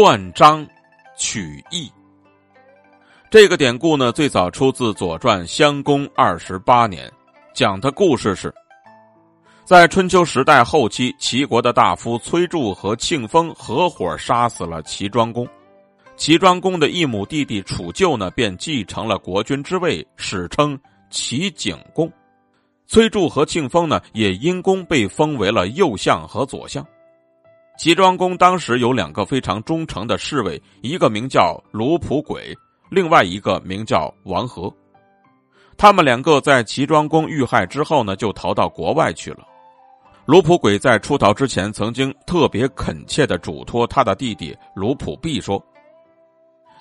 断章取义。这个典故呢，最早出自《左传》襄公二十八年，讲的故事是，在春秋时代后期，齐国的大夫崔杼和庆丰合伙杀死了齐庄公，齐庄公的异母弟弟楚臼呢，便继承了国君之位，史称齐景公。崔杼和庆丰呢，也因功被封为了右相和左相。齐庄公当时有两个非常忠诚的侍卫，一个名叫卢普轨。另外一个名叫王和，他们两个在齐庄公遇害之后呢，就逃到国外去了。卢普轨在出逃之前，曾经特别恳切的嘱托他的弟弟卢普弼说：“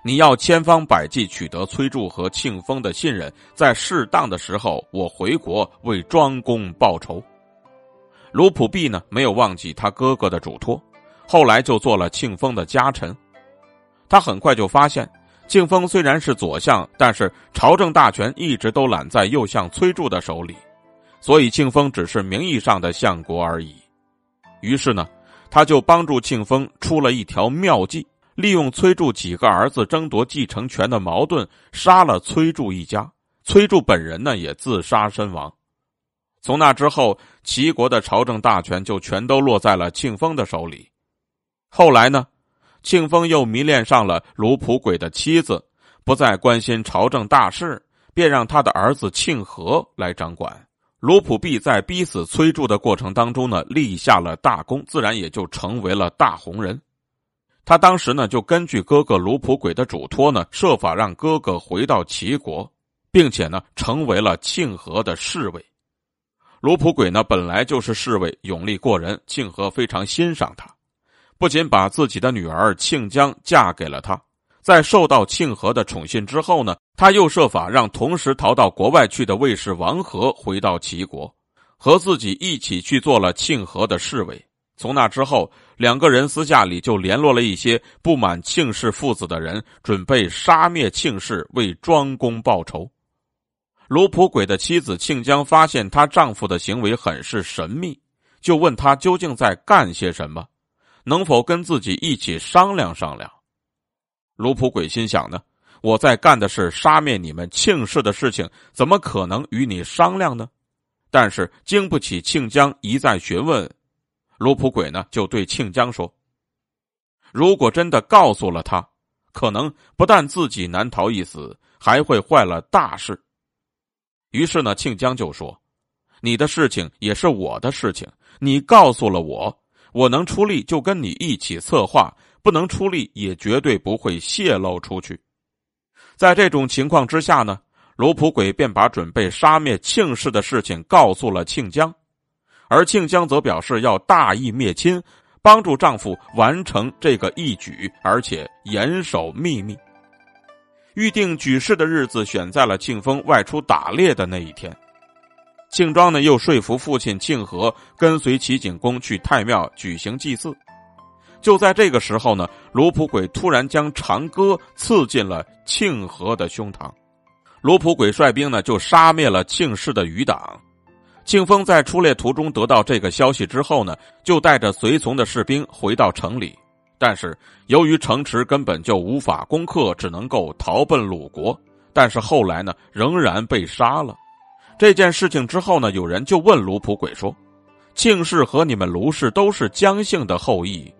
你要千方百计取得崔杼和庆丰的信任，在适当的时候，我回国为庄公报仇。”卢普弼呢，没有忘记他哥哥的嘱托，后来就做了庆丰的家臣。他很快就发现。庆丰虽然是左相，但是朝政大权一直都揽在右相崔杼的手里，所以庆丰只是名义上的相国而已。于是呢，他就帮助庆丰出了一条妙计，利用崔杼几个儿子争夺继承权的矛盾，杀了崔杼一家。崔杼本人呢，也自杀身亡。从那之后，齐国的朝政大权就全都落在了庆丰的手里。后来呢？庆丰又迷恋上了卢普轨的妻子，不再关心朝政大事，便让他的儿子庆和来掌管。卢普弼在逼死崔杼的过程当中呢，立下了大功，自然也就成为了大红人。他当时呢，就根据哥哥卢普轨的嘱托呢，设法让哥哥回到齐国，并且呢，成为了庆和的侍卫。卢普轨呢，本来就是侍卫，勇力过人，庆和非常欣赏他。不仅把自己的女儿庆江嫁给了他，在受到庆和的宠信之后呢，他又设法让同时逃到国外去的卫士王和回到齐国，和自己一起去做了庆和的侍卫。从那之后，两个人私下里就联络了一些不满庆氏父子的人，准备杀灭庆氏，为庄公报仇。卢普轨的妻子庆江发现她丈夫的行为很是神秘，就问他究竟在干些什么。能否跟自己一起商量商量？卢普轨心想呢，我在干的是杀灭你们庆氏的事情，怎么可能与你商量呢？但是经不起庆江一再询问，卢普轨呢就对庆江说：“如果真的告诉了他，可能不但自己难逃一死，还会坏了大事。”于是呢，庆江就说：“你的事情也是我的事情，你告诉了我。”我能出力就跟你一起策划，不能出力也绝对不会泄露出去。在这种情况之下呢，卢普鬼便把准备杀灭庆氏的事情告诉了庆江，而庆江则表示要大义灭亲，帮助丈夫完成这个义举，而且严守秘密。预定举事的日子选在了庆丰外出打猎的那一天。庆庄呢，又说服父亲庆和跟随齐景公去太庙举行祭祀。就在这个时候呢，卢普鬼突然将长戈刺进了庆和的胸膛。卢普鬼率兵呢，就杀灭了庆氏的余党。庆丰在出猎途中得到这个消息之后呢，就带着随从的士兵回到城里。但是由于城池根本就无法攻克，只能够逃奔鲁国。但是后来呢，仍然被杀了。这件事情之后呢，有人就问卢普轨说：“庆氏和你们卢氏都是姜姓的后裔，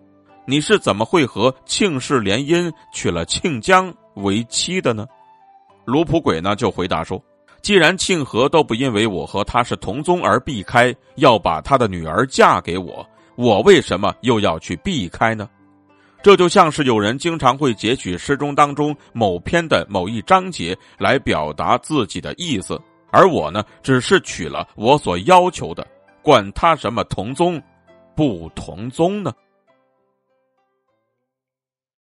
你是怎么会和庆氏联姻，娶了庆姜为妻的呢？”卢普轨呢就回答说：“既然庆和都不因为我和他是同宗而避开，要把他的女儿嫁给我，我为什么又要去避开呢？这就像是有人经常会截取诗中当中某篇的某一章节来表达自己的意思。”而我呢，只是取了我所要求的，管他什么同宗，不同宗呢。